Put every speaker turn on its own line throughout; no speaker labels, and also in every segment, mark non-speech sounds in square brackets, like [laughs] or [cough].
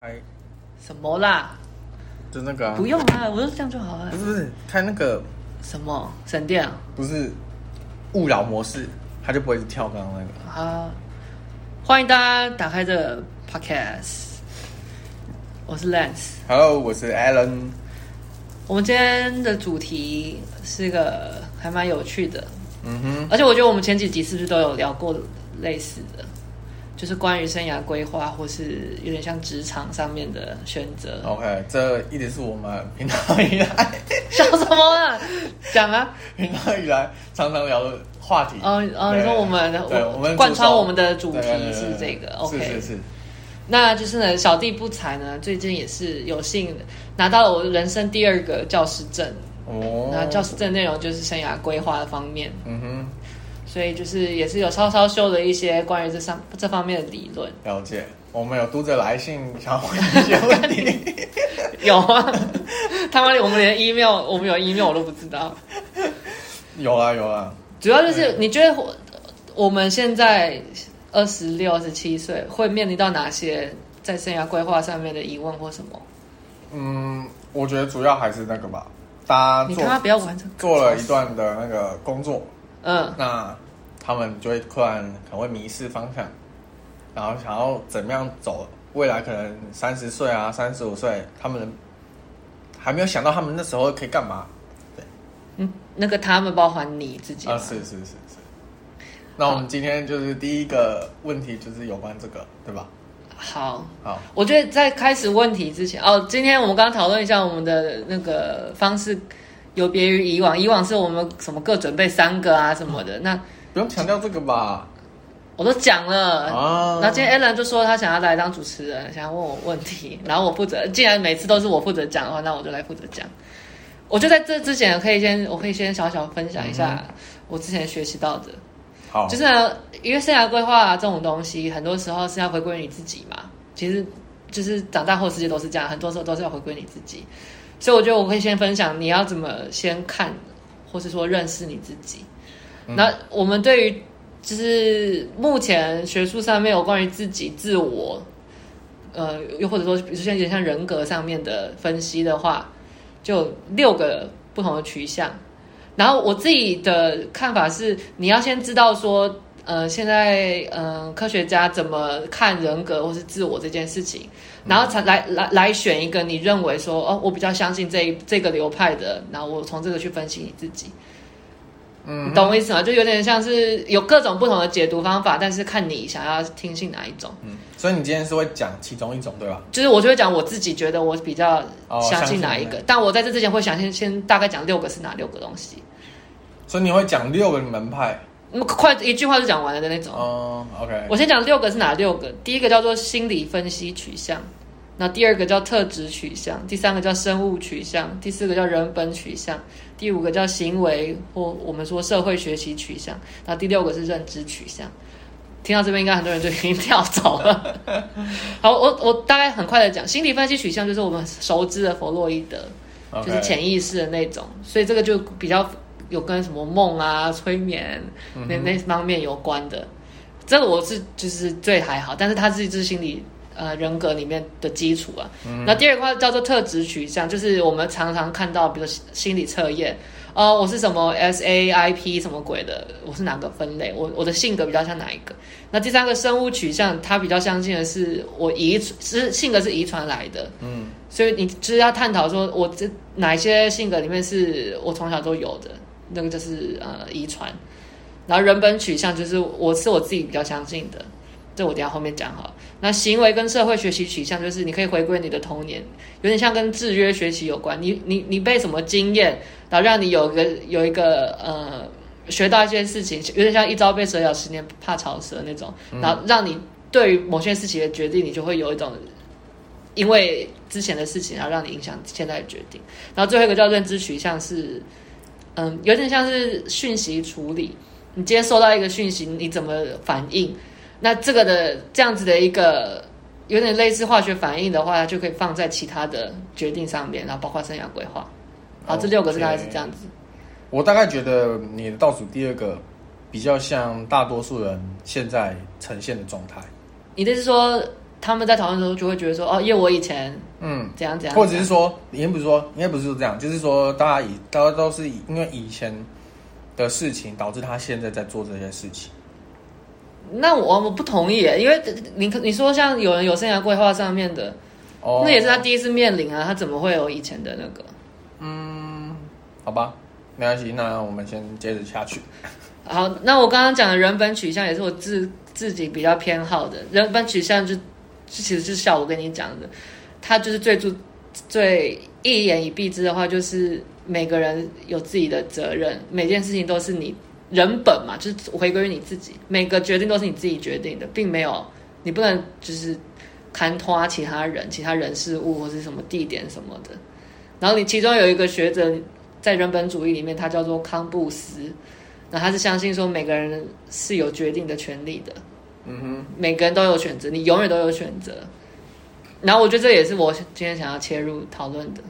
开
什么啦？
就那个、啊、
不用啊，我就这样就好了。
不是不是，开那个
什么省电啊？
不是勿扰模式，它就不会一直跳刚刚那个。
好，欢迎大家打开这个 podcast。我是 Lance，Hello，
我是 Alan。
我们今天的主题是一个还蛮有趣的，
嗯哼，
而且我觉得我们前几集是不是都有聊过类似的？就是关于生涯规划，或是有点像职场上面的选择。
OK，这一直是我们平常以来 [laughs]
笑什么啊？讲啊！
平常以来常常聊的话题。
哦哦，你说我们，我们贯穿我们的主题是这个。OK，
是是是。
那就是呢，小弟不才呢，最近也是有幸拿到了我人生第二个教师证。哦。那教师证内容就是生涯规划的方面。嗯哼。所以就是也是有稍稍修了一些关于这上这方面的理论。
了解，我们有读者来信想要问一些问题。[laughs]
有啊，他妈的我们连 email 我们有 email 我都不知道。
有啊有啊，
主要就是你觉得我我们现在二十六、二十七岁会面临到哪些在生涯规划上面的疑问或什么？
嗯，我觉得主要还是那个吧，大家
你看他不要完成
做了一段的那个工作。
嗯，
那他们就会突然可能会迷失方向，然后想要怎么样走？未来可能三十岁啊，三十五岁，他们还没有想到他们那时候可以干嘛？对，
嗯，那个他们包含你自己
啊，是是是是。那我们今天就是第一个问题，就是有关这个，对吧？
好，
好，
我觉得在开始问题之前，哦，今天我们刚刚讨论一下我们的那个方式。有别于以往，以往是我们什么各准备三个啊什么的，那
不用强调这个吧？
我都讲了啊。然后今天 Alan 就说他想要来当主持人，想要问我问题，然后我负责。既然每次都是我负责讲的话，那我就来负责讲。我就在这之前，可以先我可以先小小分享一下我之前学习到的。
好，
就是呢，因为生涯规划这种东西，很多时候是要回归你自己嘛。其实就是长大后世界都是这样，很多时候都是要回归你自己。所以我觉得我可以先分享你要怎么先看，或是说认识你自己。嗯、那我们对于就是目前学术上面有关于自己、自我，呃，又或者说比如说像像人格上面的分析的话，就六个不同的取向。然后我自己的看法是，你要先知道说。呃，现在嗯、呃，科学家怎么看人格或是自我这件事情，然后才来来来选一个你认为说哦，我比较相信这这个流派的，然后我从这个去分析你自己，嗯，懂我意思吗？就有点像是有各种不同的解读方法，但是看你想要听信哪一种。嗯，
所以你今天是会讲其中一种对吧？
就是我就会讲我自己觉得我比较相信哪一个，哦、但我在这之前会想先先大概讲六个是哪六个东西。
所以你会讲六个门派。
那么快一句话就讲完了的那种。
哦、oh，OK。
我先讲六个是哪六个？第一个叫做心理分析取向，那第二个叫特质取向，第三个叫生物取向，第四个叫人本取向，第五个叫行为或我们说社会学习取向，那第六个是认知取向。听到这边，应该很多人就已经跳走了。[laughs] 好，我我大概很快的讲，心理分析取向就是我们熟知的弗洛伊德.就是潜意识的那种，所以这个就比较。有跟什么梦啊、催眠那那方面有关的，这个我是就是最还好，但是它是一支心理呃人格里面的基础啊。那第二块叫做特质取向，就是我们常常看到，比如说心理测验，哦，我是什么 SAIP 什么鬼的，我是哪个分类，我我的性格比较像哪一个？那第三个生物取向，它比较相信的是我遗是性格是遗传来的，嗯，所以你就是要探讨说我这哪一些性格里面是我从小都有的。那个就是呃遗传，然后人本取向就是我是我自己比较相信的，这我等下后面讲哈。那行为跟社会学习取向就是你可以回归你的童年，有点像跟制约学习有关。你你你被什么经验，然后让你有个有一个呃学到一件事情，有点像一朝被蛇咬，十年怕草蛇那种，然后让你对于某些事情的决定，你就会有一种因为之前的事情，然后让你影响现在的决定。然后最后一个叫认知取向是。嗯，有点像是讯息处理。你今天收到一个讯息，你怎么反应？那这个的这样子的一个有点类似化学反应的话，就可以放在其他的决定上面，然后包括生涯规划。好.这六个是大概是这样子。
我大概觉得你的倒数第二个比较像大多数人现在呈现的状态。
你的是说他们在讨论的时候就会觉得说，哦，因为我以前
嗯
怎样怎样，
或者是说，应该不是说，应该不是说这样，就是说，大家以大家都是以因为以前的事情导致他现在在做这些事情。
那我我不同意，因为你你说像有人有生涯规划上面的，哦，那也是他第一次面临啊，他怎么会有以前的那个？
嗯，好吧，没关系，那我们先接着下去。
好，那我刚刚讲的人本取向也是我自自己比较偏好的，人本取向就其实就是像我跟你讲的，他就是最注最一言以蔽之的话，就是每个人有自己的责任，每件事情都是你。人本嘛，就是回归于你自己，每个决定都是你自己决定的，并没有你不能就是看拖其他人、其他人事物或是什么地点什么的。然后你其中有一个学者在人本主义里面，他叫做康布斯，那他是相信说每个人是有决定的权利的，嗯哼，每个人都有选择，你永远都有选择。然后我觉得这也是我今天想要切入讨论的。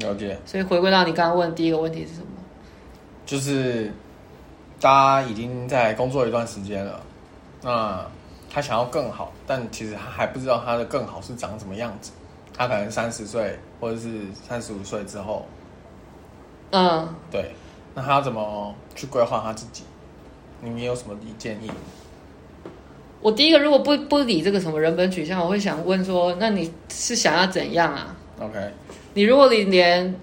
了解。
所以回归到你刚刚问的第一个问题是什么？
就是。大家已经在工作一段时间了，那他想要更好，但其实他还不知道他的更好是长什么样子。他可能三十岁或者是三十五岁之后，
嗯，
对，那他要怎么去规划他自己？你们有什么建议？
我第一个，如果不不理这个什么人本取向，我会想问说，那你是想要怎样啊
？OK，
你如果你连。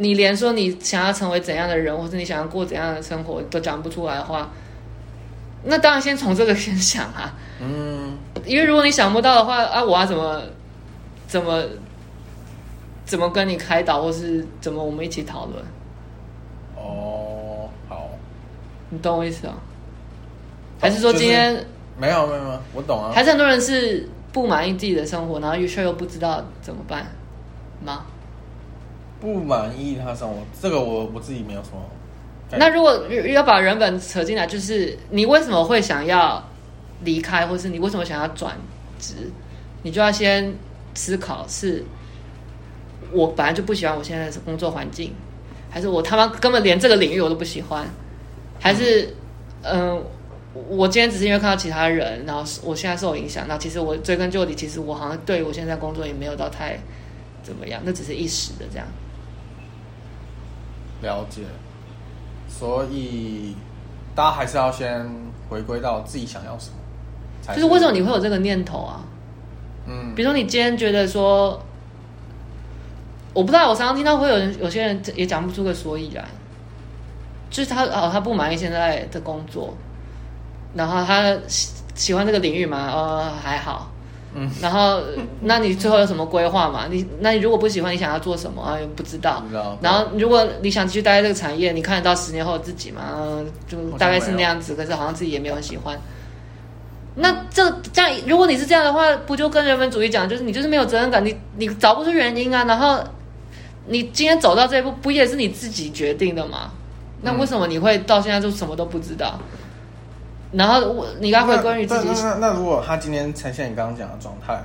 你连说你想要成为怎样的人，或者你想要过怎样的生活都讲不出来的话，那当然先从这个先想啊。嗯，因为如果你想不到的话啊，我要怎么怎么怎么跟你开导，或是怎么我们一起讨论？
哦，好，
你懂我意思啊？还是说今天、就是、
没有没有没有，我懂啊。
还是很多人是不满意自己的生活，然后又却又不知道怎么办吗？
不满意他生活，这个我我自己没有什么。
那如果要把人本扯进来，就是你为什么会想要离开，或是你为什么想要转职？你就要先思考：是我本来就不喜欢我现在的工作环境，还是我他妈根本连这个领域我都不喜欢？还是嗯、呃，我今天只是因为看到其他人，然后我现在受影响。那其实我追根究底，其实我好像对我现在工作也没有到太怎么样，那只是一时的这样。
了解，所以大家还是要先回归到自己想要什么。
就是为什么你会有这个念头啊？嗯，比如说你今天觉得说，我不知道，我常常听到会有人，有些人也讲不出个所以然。就是他哦，他不满意现在的工作，然后他喜喜欢这个领域吗？呃，还好。嗯，然后，那你最后有什么规划嘛？你那你如果不喜欢，你想要做什么不知道。不知道。然后，如果你想继续待在这个产业，你看得到十年后的自己吗？就大概是那样子，可是好像自己也没有很喜欢。那这这样，如果你是这样的话，不就跟人文主义讲，就是你就是没有责任感，你你找不出原因啊。然后，你今天走到这一步，不也是你自己决定的吗？那为什么你会到现在就什么都不知道？然后我，你刚回关于自己
那那，那，那如果他今天呈现你刚刚讲的状态，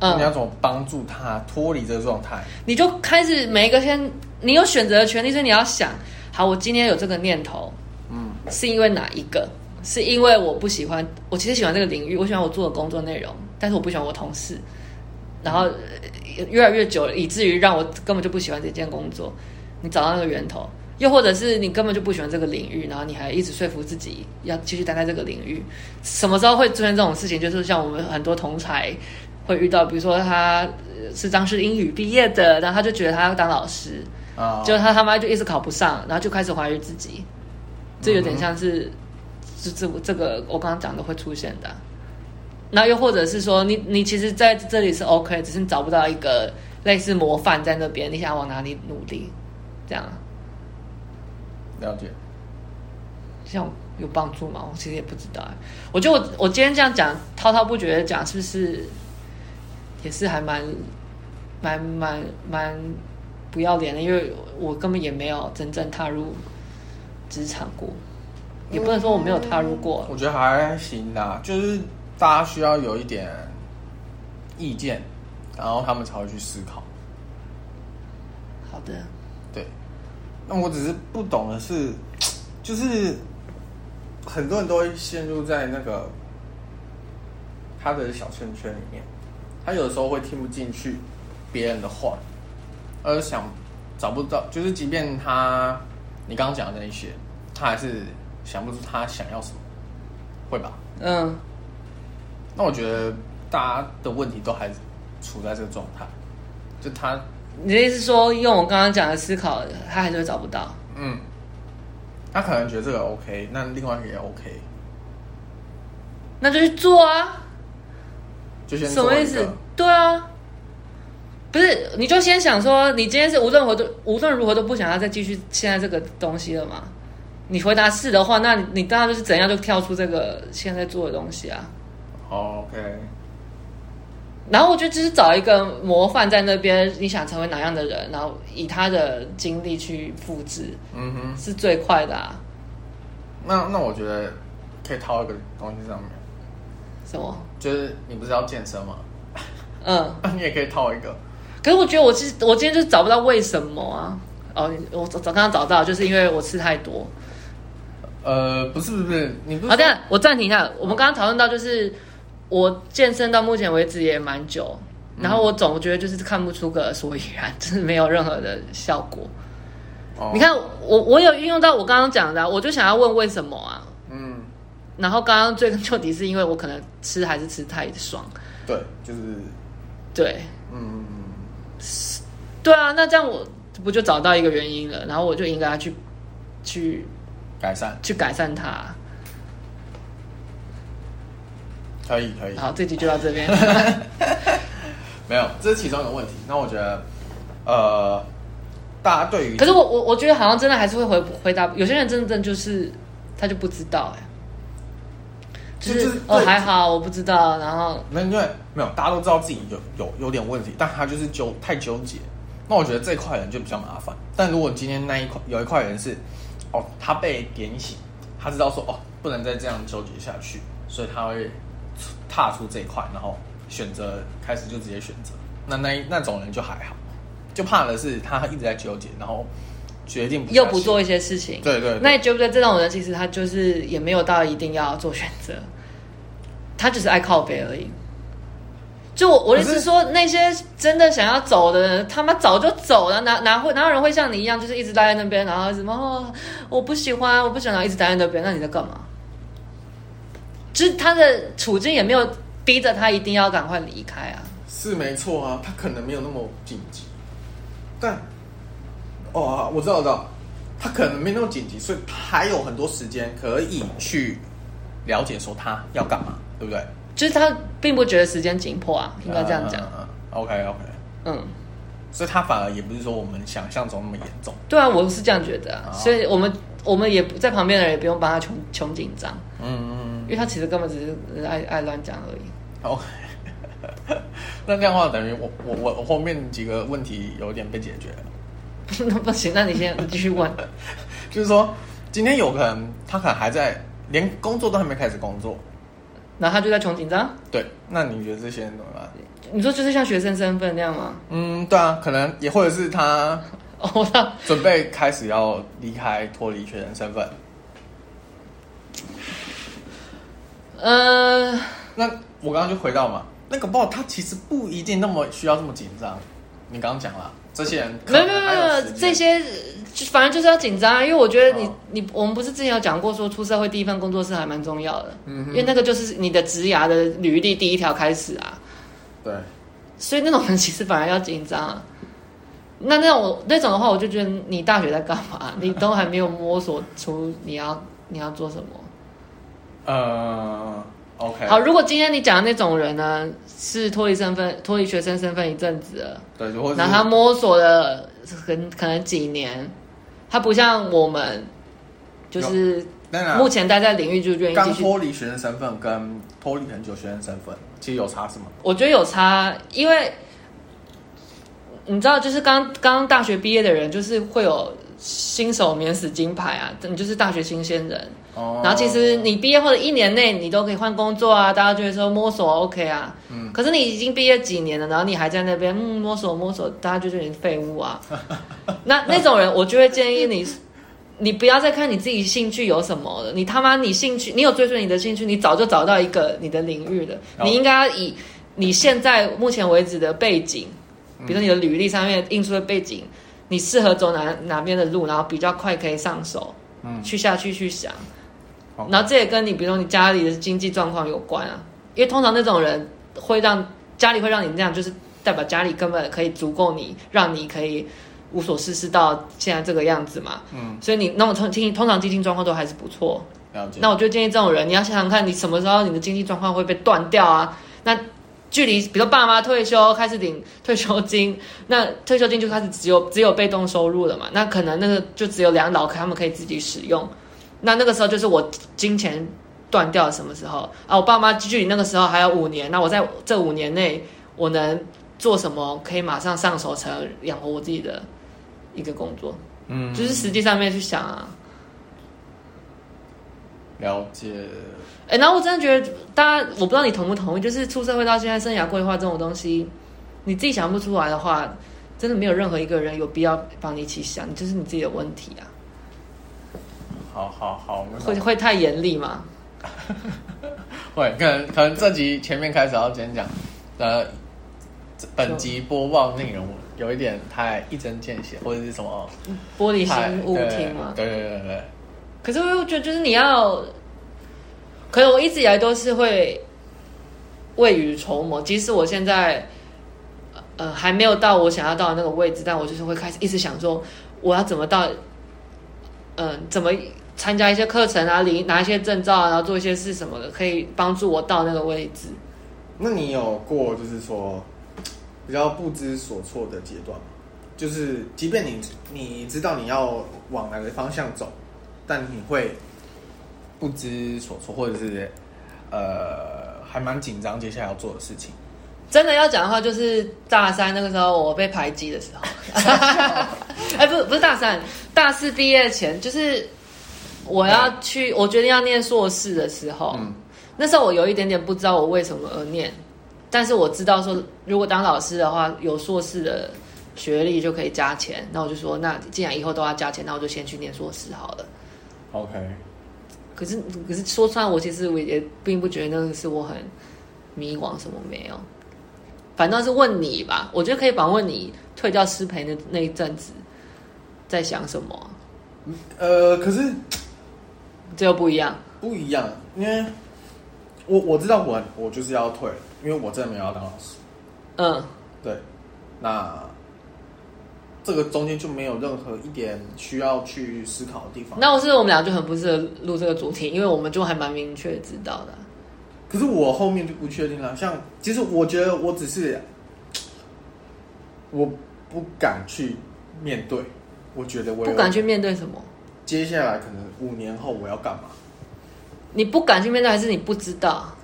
嗯，你要怎么帮助他脱离这个状态？
你就开始每一个先，你有选择的权利，所以你要想，好，我今天有这个念头，嗯，是因为哪一个？是因为我不喜欢，我其实喜欢这个领域，我喜欢我做的工作内容，但是我不喜欢我同事，然后越来越久了，以至于让我根本就不喜欢这件工作。你找到那个源头。又或者是你根本就不喜欢这个领域，然后你还一直说服自己要继续待在这个领域。什么时候会出现这种事情？就是像我们很多同才会遇到，比如说他是当时英语毕业的，然后他就觉得他要当老师，啊，就他他妈就一直考不上，然后就开始怀疑自己。这有点像是，这这这个我刚刚讲的会出现的。那又或者是说，你你其实在这里是 OK，只是你找不到一个类似模范在那边，你想要往哪里努力？这样。
了解，
这样有帮助吗？我其实也不知道。我觉得我我今天这样讲滔滔不绝的讲，是不是也是还蛮蛮蛮蛮不要脸的？因为我根本也没有真正踏入职场过，也不能说我没有踏入过。
我觉得还行啦，就是大家需要有一点意见，然后他们才会去思考。
好的。
那我只是不懂的是，[tsk] 就是很多人都会陷入在那个他的小圈圈里面，他有的时候会听不进去别人的话，而想找不到，就是即便他你刚刚讲的那一些，他还是想不出他想要什么，会吧？
嗯。
那我觉得大家的问题都还处在这个状态，就他，
你的意思说，用我刚刚讲的思考，他还是会找不到？
嗯。他可能觉得这个 OK，那另外一个也 OK，
那就去做啊。
就先
什么意思？对啊，不是，你就先想说，你今天是无论如何都无论如何都不想要再继续现在这个东西了嘛？你回答是的话，那你你当然就是怎样就跳出这个现在做的东西啊。
OK。
然后我觉得就是找一个模范在那边，你想成为哪样的人，然后以他的经历去复制，
嗯哼，
是最快的啊。
那那我觉得可以套一个东西上面。
什么？
就是你不是要健身吗？
嗯，[laughs]
你也可以套一个。
可是我觉得我其实我今天就是找不到为什么啊。哦，我早刚刚找到，就是因为我吃太多。
呃，不是不是你不是。
好，这样我暂停一下。我们刚刚讨论到就是。我健身到目前为止也蛮久，然后我总觉得就是看不出个所以然，[laughs] 就是没有任何的效果。哦、你看，我我有运用到我刚刚讲的，我就想要问为什么啊？嗯。然后刚刚追根究底，是因为我可能吃还是吃太爽。
对，就是。
对。嗯。对啊，那这样我不就找到一个原因了？然后我就应该去去
改善，
去改善它。
可以可以，
好，这集就到这边。[laughs]
没有，这是其中一个问题。那我觉得，呃，大家对于，
可是我我我觉得好像真的还是会回回答。有些人真的就是他就不知道，哎，就是哦还好，我不知道。然后
那因为没有，大家都知道自己有有有点问题，但他就是纠太纠结。那我觉得这块人就比较麻烦。但如果今天那一块有一块人是哦，他被点醒，他知道说哦，不能再这样纠结下去，所以他会。踏出这一块，然后选择开始就直接选择，那那那种人就还好，就怕的是他一直在纠结，然后决定不
又不做一些事情。
对，对对，
那你觉不觉得这种人其实他就是也没有到一定要做选择，他只是爱靠背而已。就我我的意思是说，那些真的想要走的人，他妈早就走了，哪哪会哪有人会像你一样，就是一直待在那边，然后什么、哦、我不喜欢，我不想要一直待在那边，那你在干嘛？就是他的处境也没有逼着他一定要赶快离开啊，
是没错啊，他可能没有那么紧急，但哦，我知道，我知道，他可能没那么紧急，所以他还有很多时间可以去了解说他要干嘛，对不对？
就是他并不觉得时间紧迫啊，应该这样讲。
嗯嗯，OK OK，嗯，所以他反而也不是说我们想象中那么严重。
对啊，我是这样觉得啊，所以我们我们也在旁边的人也不用帮他穷穷紧张，嗯为他其实根本只是爱爱乱讲而已。
好，[laughs] 那这样的话等于我我我我后面几个问题有点被解决了。[laughs]
那不行，那你先继续问。[laughs]
就是说，今天有可能他可能还在连工作都还没开始工作，
然后他就在穷紧张。
对，那你觉得这些人怎么办？
你说就是像学生身份那样吗？
嗯，对啊，可能也或者是他哦，他准备开始要离开脱离学生身份。
呃，
那我刚刚就回到嘛，那个报他其实不一定那么需要这么紧张。你刚刚讲了，这些人
没有没有没有这些，反正就是要紧张啊，因为我觉得你、哦、你我们不是之前有讲过说出社会第一份工作是还蛮重要的，嗯，因为那个就是你的职涯的履历第一条开始啊。
对，
所以那种人其实反而要紧张啊。那那种那种的话，我就觉得你大学在干嘛？你都还没有摸索出你要你要做什么。
呃、uh,，OK，
好，如果今天你讲的那种人呢，是脱离身份、脱离学生身份一阵子了，
对，
然后他摸索了很可能几年，他不像我们，就是目前待在领域就愿意。
刚脱离学生身份跟脱离很久学生身份，其实有差什么？
我觉得有差，因为你知道，就是刚刚大学毕业的人，就是会有新手免死金牌啊，你就是大学新鲜人。然后其实你毕业后的一年内，你都可以换工作啊，大家觉得说摸索 OK 啊。嗯。可是你已经毕业几年了，然后你还在那边嗯摸索摸索，大家就觉得你废物啊。[laughs] 那那种人，我就会建议你，你不要再看你自己兴趣有什么了，你他妈你兴趣，你有追随你的兴趣，你早就找到一个你的领域了。Oh. 你应该以你现在目前为止的背景，比如说你的履历上面印出的背景，嗯、你适合走哪哪边的路，然后比较快可以上手，嗯，去下去去想。然后这也跟你，比如说你家里的经济状况有关啊，因为通常那种人会让家里会让你那样，就是代表家里根本可以足够你，让你可以。无所事事到现在这个样子嘛，嗯，所以你那么通经通常经济状况都还是不
错。
那我就建议这种人，你要想想看你什么时候你的经济状况会被断掉啊？那距离比如爸妈退休开始领退休金，那退休金就开始只有只有被动收入了嘛？那可能那个就只有两老可他们可以自己使用。那那个时候就是我金钱断掉什么时候啊？我爸妈距离那个时候还有五年，那我在这五年内我能做什么可以马上上手才能养活我自己的？一个工作，嗯，就是实际上面去想啊，
了解。
哎、欸，然后我真的觉得，大家我不知道你同不同意，就是出社会到现在，生涯规划这种东西，你自己想不出来的话，真的没有任何一个人有必要帮你一起想，就是你自己的问题啊。
好好好，
会会太严厉吗？[laughs]
会，可能可能这集前面开始要先讲，呃，本集播报内容。有一点太一针见血，或者是什么
玻璃心误听嘛？
对对对对。
可是我又觉得，就是你要，可是我一直以来都是会未雨绸缪。即使我现在呃还没有到我想要到的那个位置，但我就是会开始一直想说，我要怎么到，嗯、怎么参加一些课程啊，领拿一些证照啊，然后做一些事什么的，可以帮助我到那个位置。
那你有过，就是说？比较不知所措的阶段，就是即便你你知道你要往哪个方向走，但你会不知所措，或者是呃还蛮紧张接下来要做的事情。
真的要讲的话，就是大三那个时候我被排挤的时候，[laughs] 哎，不不是大三，大四毕业前，就是我要去，我决定要念硕士的时候，嗯，那时候我有一点点不知道我为什么而念。但是我知道说，如果当老师的话，有硕士的学历就可以加钱。那我就说，那既然以后都要加钱，那我就先去念硕士好了。
OK。
可是，可是说穿，我其实我也并不觉得那个是我很迷惘，什么没有。反倒是问你吧，我觉得可以访问你退掉师培的那一阵子在想什么。
呃，可是
这又不一样，
不一样，因为我我知道我我就是要退。因为我真的没有要当老师，
嗯，
对，那这个中间就没有任何一点需要去思考的地方。
那我是我们俩就很不适合录这个主题，因为我们就还蛮明确知道的。
可是我后面就不确定了。像其实我觉得我只是我不敢去面对，我觉得我
不敢去面对什么？
接下来可能五年后我要干嘛？
你不敢去面对，还是你不知道？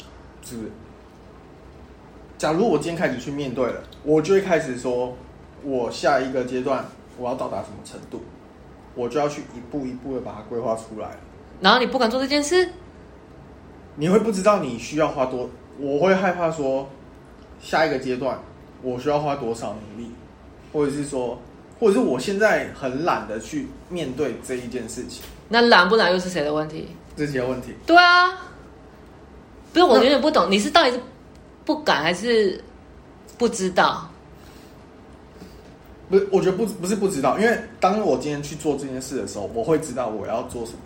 是。假如我今天开始去面对了，我就会开始说，我下一个阶段我要到达什么程度，我就要去一步一步的把它规划出来。
然后你不敢做这件事，
你会不知道你需要花多，我会害怕说，下一个阶段我需要花多少努力，或者是说，或者是我现在很懒得去面对这一件事情。
那懒不懒又是谁的问题？
自己的问题。
对啊，不是我有点不懂，你是到底是？不敢还是不知道？
不是，我觉得不不是不知道，因为当我今天去做这件事的时候，我会知道我要做什么，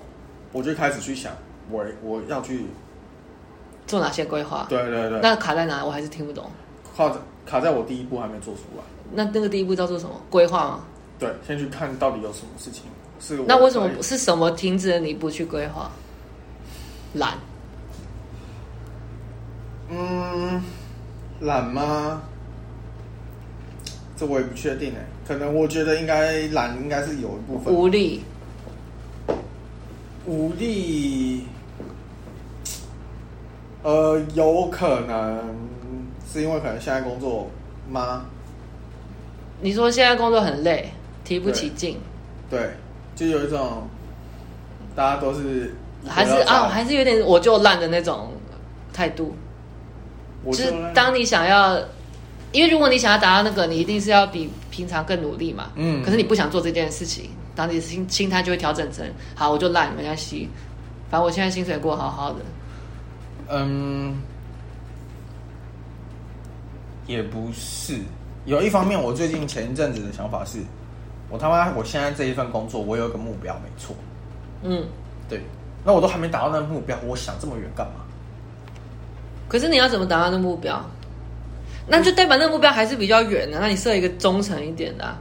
我就开始去想我我要去
做哪些规划。
对对对，
那卡在哪？我还是听不懂。
卡在卡在我第一步还没做出来。
那那个第一步叫做什么？规划吗？
对，先去看到底有什么事情是。
那为什么是什么停止了你不去规划？懒。
嗯，懒吗？这我也不确定哎。可能我觉得应该懒，应该是有一部分
无力。
无力，呃，有可能是因为可能现在工作吗？
你说现在工作很累，提不起劲。
对，就有一种大家都是
还是啊，还是有点我就烂的那种态度。就是当你想要，因为如果你想要达到那个，你一定是要比平常更努力嘛。嗯。可是你不想做这件事情，当你的心心态就会调整成，好，我就懒，没关系，反正我现在薪水过好好的。
嗯，也不是。有一方面，我最近前一阵子的想法是，我他妈，我现在这一份工作，我有一个目标，没错。
嗯，
对。那我都还没达到那个目标，我想这么远干嘛？
可是你要怎么达到那个目标？那就代表那个目标还是比较远的。那你设一个中程一点的啊。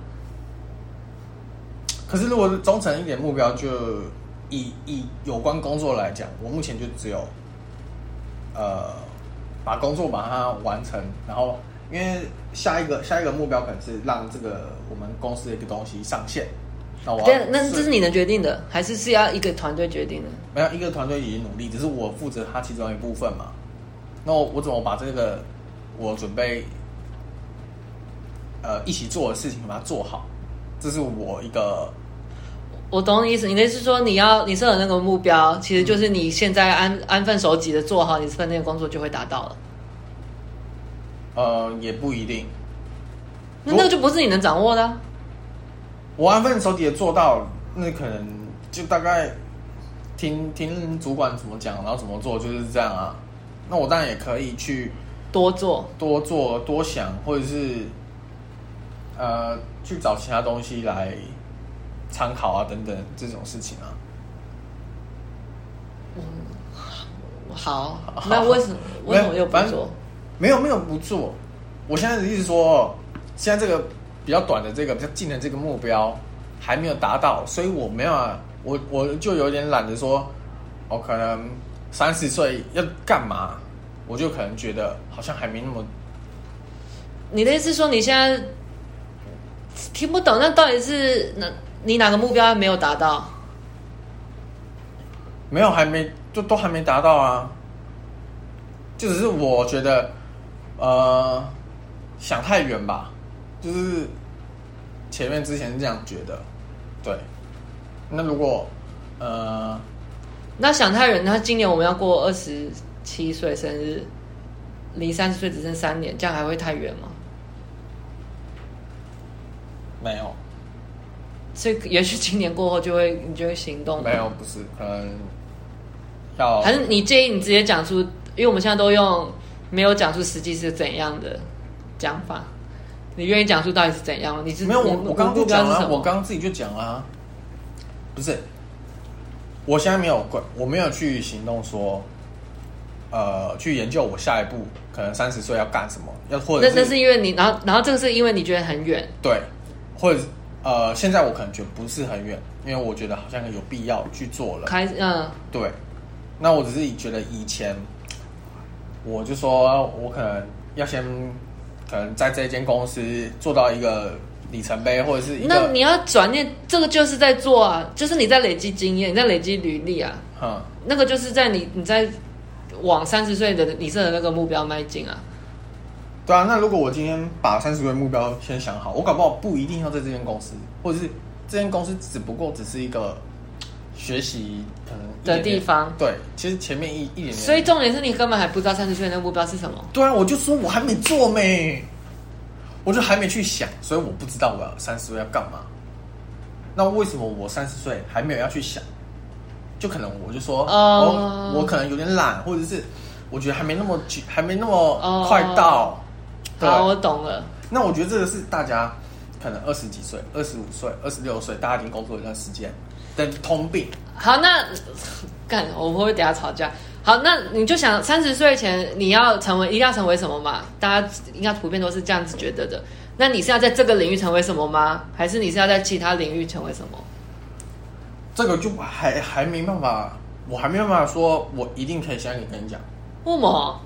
可是如果是中程一点目标，就以以有关工作来讲，我目前就只有，呃，把工作把它完成，然后因为下一个下一个目标可能是让这个我们公司的一个东西上线。那我
对，那这是你能决定的，还是是要一个团队决定的？
没有，一个团队已经努力，只是我负责它其中一部分嘛。那我我怎么把这个我准备呃一起做的事情把它做好？这是我一个。
我懂你意思，你的意思是说你要你设的那个目标，其实就是你现在安安分守己的做好你这份那个工作就会达到了。
呃，也不一定。
那那个就不是你能掌握的啊。
我安分守己的做到，那可能就大概听听主管怎么讲，然后怎么做，就是这样啊。那我当然也可以去
多做、
多做、多想，或者是呃去找其他东西来参考啊，等等这种事情啊。
嗯，好，那为什么 [laughs] 为什么又不做？
没有没有不做。我现在的意思说，现在这个。比较短的这个比较近的这个目标还没有达到，所以我没有啊，我我就有点懒得说，我可能三十岁要干嘛，我就可能觉得好像还没那么。
你的意思说你现在听不懂，那到底是哪你哪个目标还没有达到？
没有，还没就都还没达到啊，就只是我觉得呃想太远吧。就是前面之前是这样觉得，对。那如果呃，
那想太远，那今年我们要过二十七岁生日，离三十岁只剩三年，这样还会太远吗？
没有。
所以也许今年过后就会你就会行动。
没有，不是，可能要
还是你建议你直接讲出，因为我们现在都用没有讲出实际是怎样的讲法。你愿意讲述到底是怎样？你是
没有我，我刚刚就讲了，我刚刚自己就讲了啊，不是，我现在没有管，我没有去行动说，呃，去研究我下一步可能三十岁要干什么，要或者
那那是因为你，然后然后这个是因为你觉得很远，
对，或者呃，现在我可能觉得不是很远，因为我觉得好像有必要去做了，
开嗯，
对，那我只是觉得以前，我就说我可能要先。可能在这间公司做到一个里程碑，或者是
那你要转念，这个就是在做啊，就是你在累积经验，你在累积履历啊。
嗯，
那个就是在你你在往三十岁的你设的那个目标迈进啊。
对啊，那如果我今天把三十岁目标先想好，我搞不好不一定要在这间公司，或者是这间公司只不过只是一个学习可能
的地方。
对，其实前面一一点点。
所以重点是你根本还不知道三十岁的那个目标是什么。
对啊，我就说我还没做没。我就还没去想，所以我不知道我要三十岁要干嘛。那为什么我三十岁还没有要去想？就可能我就说，哦，我可能有点懒，或者是我觉得还没那么还没那么快到。
Oh, 好，我懂了。
那我觉得这个是大家可能二十几岁、二十五岁、二十六岁，大家已经工作一段时间的通病。
好，那干，我会不会等下吵架？好，那你就想三十岁前你要成为，一定要成为什么嘛？大家应该普遍都是这样子觉得的。那你是要在这个领域成为什么吗？还是你是要在其他领域成为什么？
这个就还还没办法，我还没办法说，我一定可以现在跟你讲。
为什么？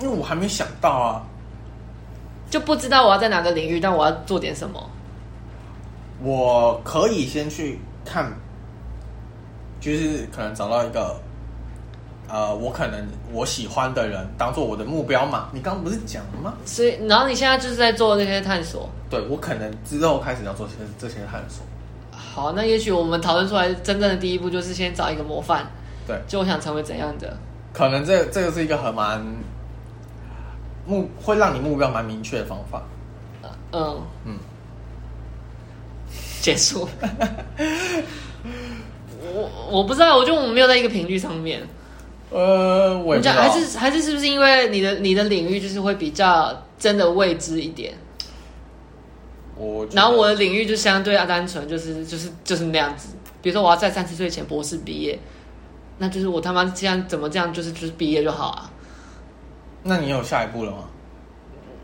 因为我还没想到啊，
就不知道我要在哪个领域，但我要做点什么。
我可以先去看，就是可能找到一个。呃，我可能我喜欢的人当做我的目标嘛？你刚刚不是讲了吗？
所以，然后你现在就是在做那些探索。
对，我可能之后开始要做些这些探索。
好，那也许我们讨论出来真正的第一步就是先找一个模范。
对，
就我想成为怎样的？
可能这这个是一个很蛮目会让你目标蛮明确的方法。
嗯嗯。[laughs] 结束。我我不知道，我觉得我们没有在一个频率上面。
呃，我讲
还是还是是不是因为你的你的领域就是会比较真的未知一点？
我
然后我的领域就相对啊单纯，就是就是就是那样子。比如说我要在三十岁前博士毕业，那就是我他妈这样怎么这样就是就是毕业就好啊？
那你有下一步了吗？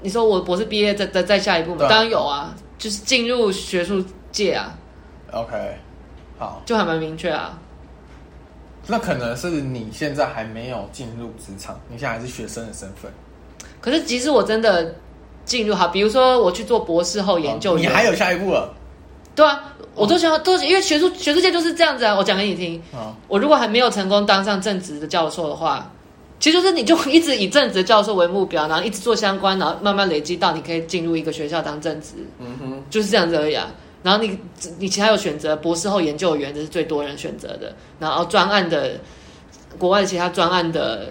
你说我博士毕业再再再下一步吗？当然有啊，就是进入学术界啊。
OK，好，
就还蛮明确啊。
那可能是你现在还没有进入职场，你现在还是学生的身份。
可是即使我真的进入好，比如说我去做博士后研究，
哦，你还有下一步了。
对啊，我都想都因为学术学术界就是这样子啊。我讲给你听，
哦，
我如果还没有成功当上正职的教授的话，其实就是你就一直以正职教授为目标，然后一直做相关，然后慢慢累积到你可以进入一个学校当正职。嗯哼，就是这样子而已啊。然后你你其他有选择博士后研究员，这是最多人选择的。然后专案的国外其他专案的，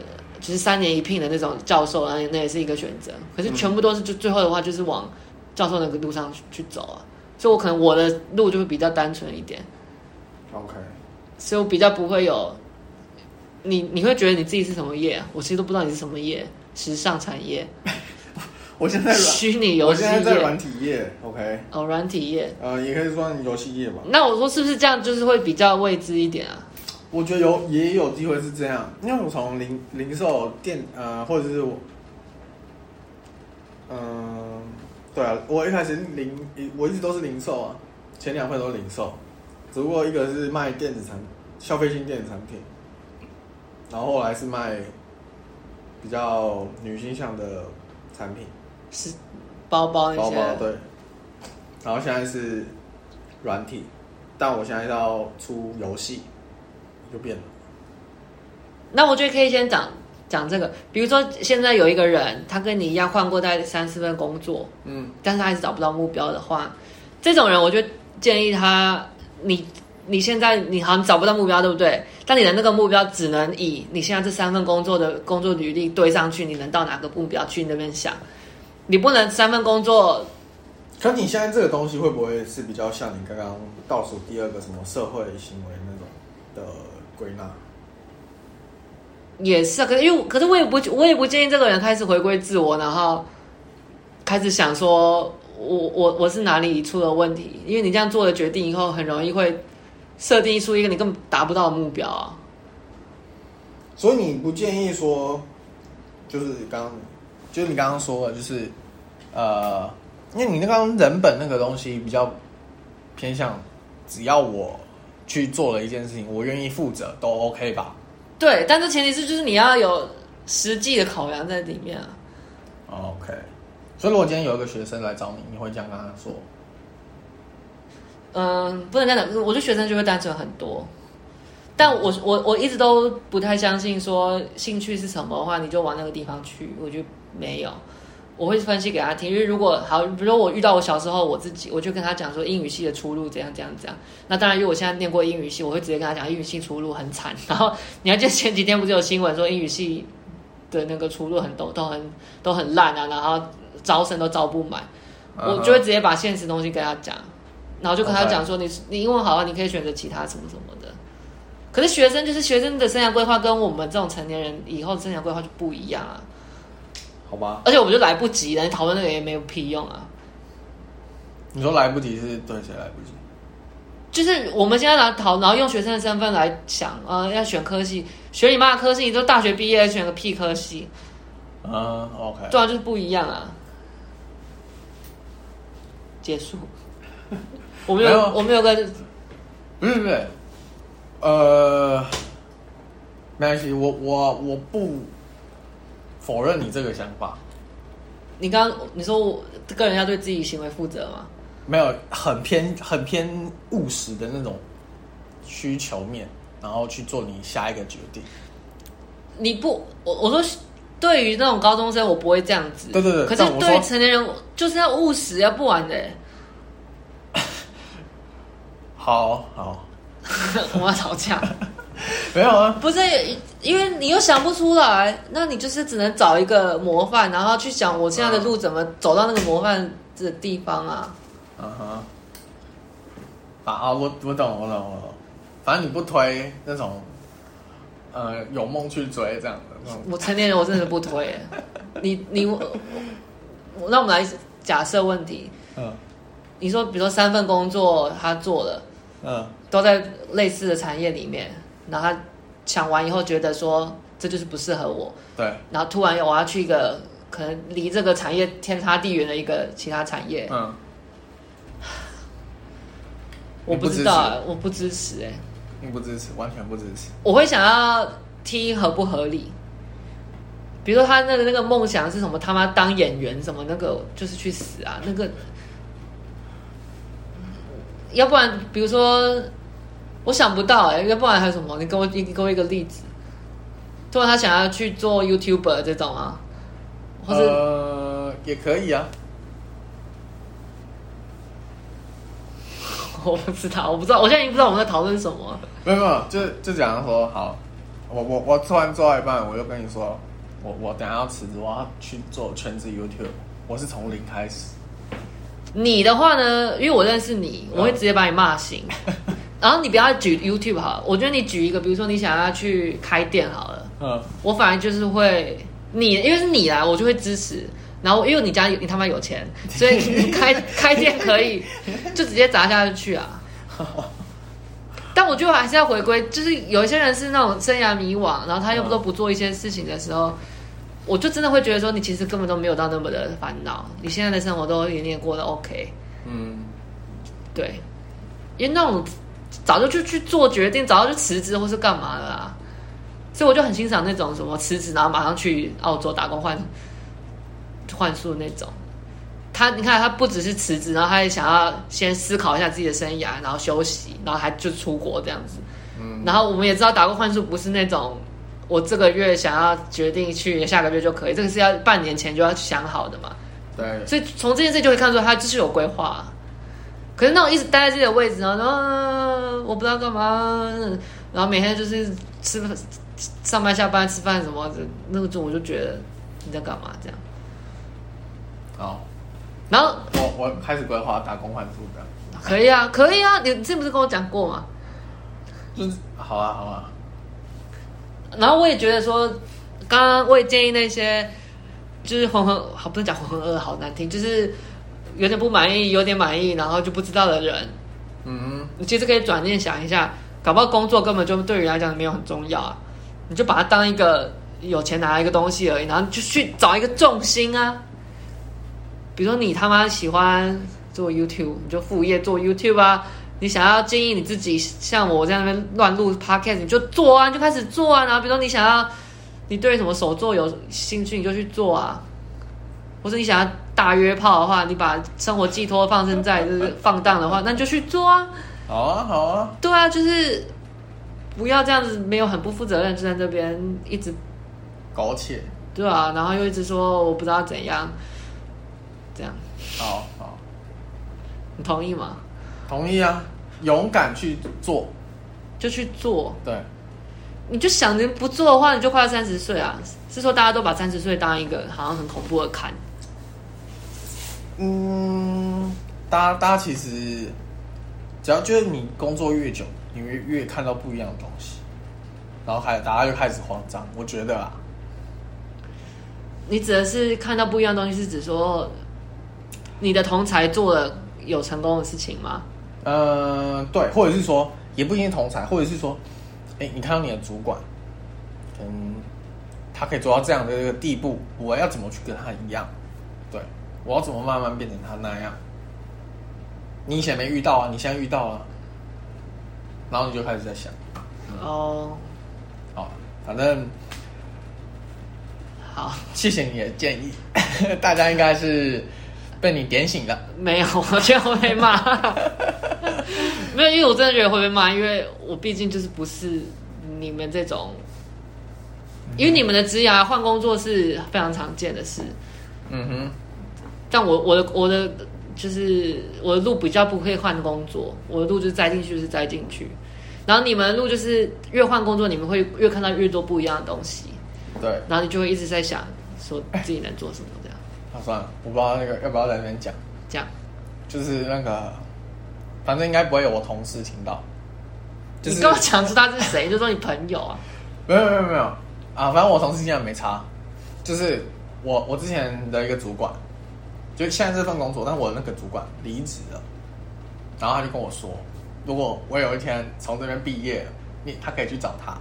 就是三年一聘的那种教授，那那也是一个选择。可是全部都是就最后的话，就是往教授那个路上去走啊。所以我可能我的路就会比较单纯一点。
OK，
所以我比较不会有你你会觉得你自己是什么业？我其实都不知道你是什么业，时尚产业。[laughs]
我现在
虚拟游戏，
我现在在软体业，OK，
哦，软体业，
呃，也可以算游戏业吧。
那我说是不是这样，就是会比较未知一点啊？
我觉得有也有机会是这样，因为我从零零售店，呃，或者是我，嗯、呃，对啊，我一开始零，我一直都是零售啊，前两份都是零售，只不过一个是卖电子产消费性电子产品，然后后来是卖比较女性向的产品。
是包包那些，
包包对，然后现在是软体，但我现在要出游戏，就变了。
那我觉得可以先讲讲这个，比如说现在有一个人，他跟你一样换过大概三四份工作，嗯，但是他还是找不到目标的话，这种人我就建议他，你你现在你好像找不到目标，对不对？但你的那个目标只能以你现在这三份工作的工作履历对上去，你能到哪个目标去那边想。你不能三份工作，
可你现在这个东西会不会是比较像你刚刚倒数第二个什么社会行为归纳？
也是啊，可是因为可是我也不我也不建议这个人开始回归自我，然后开始想说我我我是哪里出了问题？因为你这样做的决定以后，很容易会设定出一个你根本达不到的目标啊。
所以你不建议说，就是刚。就是你刚刚说的，就是，呃，因为你那刚人本那个东西比较偏向，只要我去做了一件事情，我愿意负责都 OK 吧？
对，但是前提是就是你要有实际的考量在里面啊。
OK，所以如果今天有一个学生来找你，你会这样跟他说？
嗯，不能这样讲，我觉得学生就会单纯很多。但我我我一直都不太相信说兴趣是什么的话，你就往那个地方去。我觉得没有，我会分析给他听。因为如果好，比如说我遇到我小时候我自己，我就跟他讲说英语系的出路怎样怎样怎样。那当然，因为我现在念过英语系，我会直接跟他讲英语系出路很惨。然后你还记得前几天不是有新闻说英语系的那个出路很都都很都很烂啊，然后招生都招不满。我就会直接把现实东西跟他讲，然后就跟他讲说你，你、okay. 你英文好啊，你可以选择其他什么什么的。可是学生就是学生的生涯规划，跟我们这种成年人以后的生涯规划就不一样啊。
好吧。
而且我们就来不及了，你讨论那个也没有屁用啊。
你说来不及是对谁来不及？
就是我们现在来讨，然后用学生的身份来想，呃，要选科系，选你妈的科系，你都大学毕业选个屁科系。
嗯、uh,，OK。
对啊，就是不一样啊。结束。[laughs] 我们有，我们有个，
不是不是。呃，没关系，我我我不否认你这个想法。
你刚刚你说我个人要对自己行为负责吗？
没有，很偏很偏务实的那种需求面，然后去做你下一个决定。
你不，我我说对于那种高中生，我不会这样子。
对对对。
可是对于成年人，就是要务实，要不玩的。[laughs]
好好。[laughs]
我们要吵架？[laughs]
没有啊，
不是，因为你又想不出来，那你就是只能找一个模范，然后去想我现在的路怎么走到那个模范的地方啊。
嗯哼，啊啊，我我懂我懂我懂，反正你不推那种，呃，有梦去追这样的。
我成年人我真的不推。[laughs] 你你我，那我们来假设问题。嗯。你说，比如说三份工作他做了，嗯，都在类似的产业里面，然后他抢完以后觉得说这就是不适合我。
对。然
后突然我要去一个可能离这个产业天差地远的一个其他产业。嗯。我不知道，我不支持哎。
你不支持，完全不支持。
我会想要听合不合理。比如说他那个那个梦想是什么？他妈当演员什么？那个就是去死啊！那个。要不然，比如说，我想不到哎、欸。要不然还有什么？你给我，你给我一个例子。突然他想要去做 YouTuber 这种啊，或者
呃，也可以啊。[laughs]
我不知道，我不知道，我现在已经不知道我们在讨论什么。
没有没有，就就讲说，好，我我我突然做到一半，我就跟你说，我我等下要辞职，我要去做全职 YouTube，我是从零开始。
你的话呢？因为我认识你，我会直接把你骂醒。[laughs] 然后你不要举 YouTube 好了，我觉得你举一个，比如说你想要去开店好了。嗯。我反而就是会你，因为是你来，我就会支持。然后因为你家你他妈有钱，[laughs] 所以你开开店可以就直接砸下去啊。[laughs] 但我觉得还是要回归，就是有一些人是那种生涯迷惘，然后他又不都不做一些事情的时候。我就真的会觉得说，你其实根本都没有到那么的烦恼，你现在的生活都有点过得 OK。嗯，对，因为那种早就去去做决定，早就去辞职或是干嘛的啦，所以我就很欣赏那种什么辞职然后马上去澳洲打工换换宿那种。他你看，他不只是辞职，然后他也想要先思考一下自己的生涯，然后休息，然后还就出国这样子。嗯，然后我们也知道打工换宿不是那种。我这个月想要决定去，下个月就可以。这个是要半年前就要想好的嘛？
对。
所以从这件事就会看出他就是有规划。可是那种一直待在自己的位置，然后我不知道干嘛，然后每天就是吃上班下班吃饭什么的，那个我就觉得你在干嘛这样？
好。
然后
我我开始规划打工换宿这样。
可以啊，可以啊，你之前不是跟我讲过吗？
就是好啊，好啊。
然后我也觉得说，刚刚我也建议那些，就是浑浑好不能讲浑浑噩噩好难听，就是有点不满意，有点满意，然后就不知道的人，嗯，你其实可以转念想一下，搞不好工作根本就对于来讲没有很重要啊，你就把它当一个有钱拿一个东西而已，然后就去找一个重心啊，比如说你他妈喜欢做 YouTube，你就副业做 YouTube 啊。你想要经营你自己，像我在那边乱录 podcast，你就做啊，你就开始做啊。然后，比如说你想要，你对什么手作有兴趣，你就去做啊。或者你想要大约炮的话，你把生活寄托放生在就是放荡的话，那你就去做啊。
好啊，好啊。
对啊，就是不要这样子，没有很不负责任，就在这边一直
苟且。
对啊，然后又一直说我不知道怎样，这样。
好好，
你同意吗？
同意啊，勇敢去做，
就去做。
对，
你就想着不做的话，你就快要三十岁啊。是说大家都把三十岁当一个好像很恐怖的坎。
嗯，大家大家其实只要就是你工作越久，你越越看到不一样的东西，然后开始大家就开始慌张。我觉得啊，
你指的是看到不一样的东西，是指说你的同才做了有成功的事情吗？
嗯，对，或者是说，也不一定同才，或者是说，哎，你看到你的主管，嗯，他可以做到这样的一个地步，我要怎么去跟他一样？对，我要怎么慢慢变成他那样？你以前没遇到啊，你现在遇到了，然后你就开始在想，
哦、嗯，
好，反正
好，
谢谢你的建议，[laughs] 大家应该是。被你点醒的？
没有，我觉得会被骂。[laughs] 没有，因为我真的觉得会被骂，因为我毕竟就是不是你们这种，因为你们的职涯换工作是非常常见的事。嗯哼。但我我的我的就是我的路比较不会换工作，我的路就是栽进去就是栽进去。然后你们的路就是越换工作，你们会越看到越多不一样的东西。
对。
然后你就会一直在想，说自己能做什么这样。好。算
了，我不知道那个要不要在那边讲。
讲，
就是那个反正应该不会有我同事听到。就是、
你跟我讲出他是谁，就说你朋友啊？[laughs]
没有没有没有啊，反正我同事现在没差。就是我我之前的一个主管，就现在这份工作，但我那个主管离职了，然后他就跟我说，如果我有一天从这边毕业，你他可以去找他，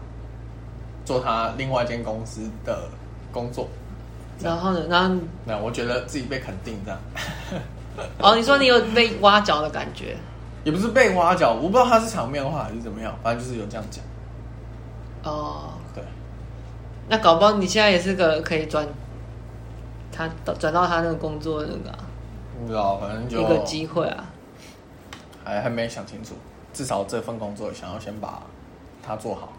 做他另外一间公司的工作。
然后呢？然后
那我觉得自己被肯定这样。
哦，你说你有被挖角的感觉？
也不是被挖角，我不知道他是场面话还是怎么样，反正就是有这样讲。
哦，
对。
那搞不好你现在也是个可以转他转到他那个工作那个、啊，
不知道，反正就
一个机会啊。
还还没想清楚，至少这份工作想要先把它做好，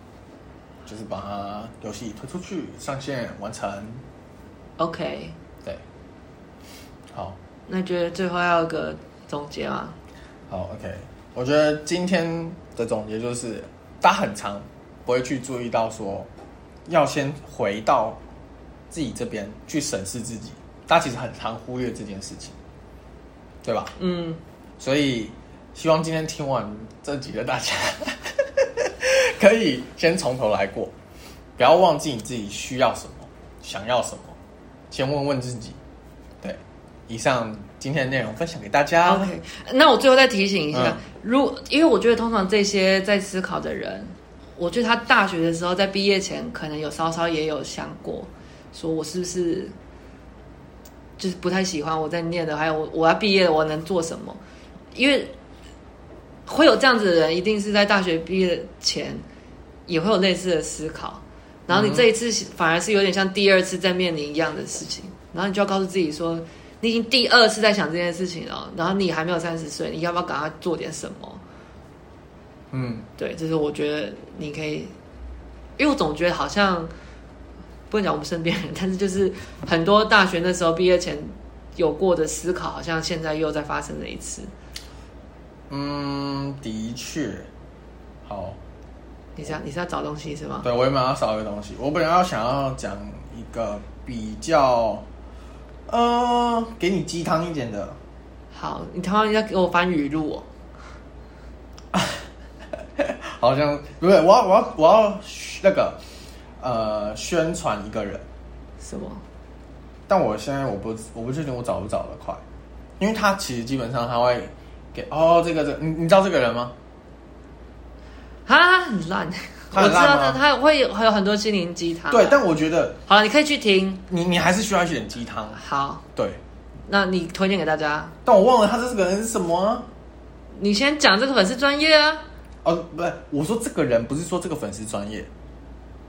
就是把它游戏推出去上线完成。
OK。
对。好。
那觉得最后要有个总结吗？
好，OK。我觉得今天的总结就是，大家很长不会去注意到说，要先回到自己这边去审视自己。大家其实很常忽略这件事情，对吧？
嗯。
所以希望今天听完这集的大家，[laughs] 可以先从头来过，不要忘记你自己需要什么，想要什么，先问问自己。以上今天的内容分享给大家。
OK，那我最后再提醒一下，
嗯、
如因为我觉得通常这些在思考的人，我觉得他大学的时候在毕业前可能有稍稍也有想过，说我是不是就是不太喜欢我在念的，还有我我要毕业了，我能做什么？因为会有这样子的人，一定是在大学毕业前也会有类似的思考，然后你这一次反而是有点像第二次在面临一样的事情，然后你就要告诉自己说。你已经第二次在想这件事情了，然后你还没有三十岁，你要不要赶快做点什么？
嗯，
对，这是我觉得你可以，因为我总觉得好像不能讲我们身边人，但是就是很多大学那时候毕业前有过的思考，好像现在又在发生了一次。
嗯，的确，好，
你是要你是要找东西是吗？
对，我也蛮要找一个东西。我本来要想要讲一个比较。呃，给你鸡汤一点的。
好，你他妈要给我翻语录哦。[laughs]
好像不对，我要我要我要那个呃宣传一个人。
什么？
但我现在我不我不确定我找不找得快，因为他其实基本上他会给哦这个这個、你你知道这个人吗？
啊，很烂。我知道他他会有还有很多心灵鸡汤。
对，但我觉得
好了，你可以去听。
你你还是需要一点鸡汤。
好，
对，
那你推荐给大家。
但我忘了他这个人是什么啊？
你先讲这个粉丝专业啊。
哦，不是，我说这个人不是说这个粉丝专业。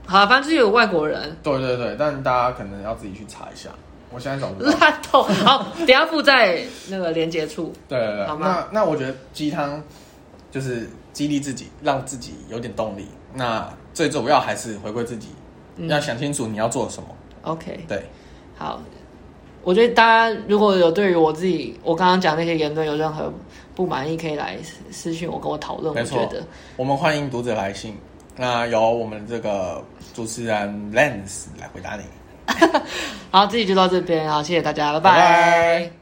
好，反正就是有外国人。
对对对，但大家可能要自己去查一下。我现在找不到。
烂透。好，等下附在那个连接处。[laughs]
对对对，
好吗？
那那我觉得鸡汤就是激励自己，让自己有点动力。那最主要还是回归自己，嗯，要想清楚你要做什么。
OK，
对，
好。我觉得大家如果有对于我自己我刚刚讲那些言论有任何不满意，可以来私信我跟我讨论。我觉得
我们欢迎读者来信，那由我们这个主持人 Lens 来回答你。[laughs]
好，这集就到这边，好，谢谢大家，拜拜。
拜拜。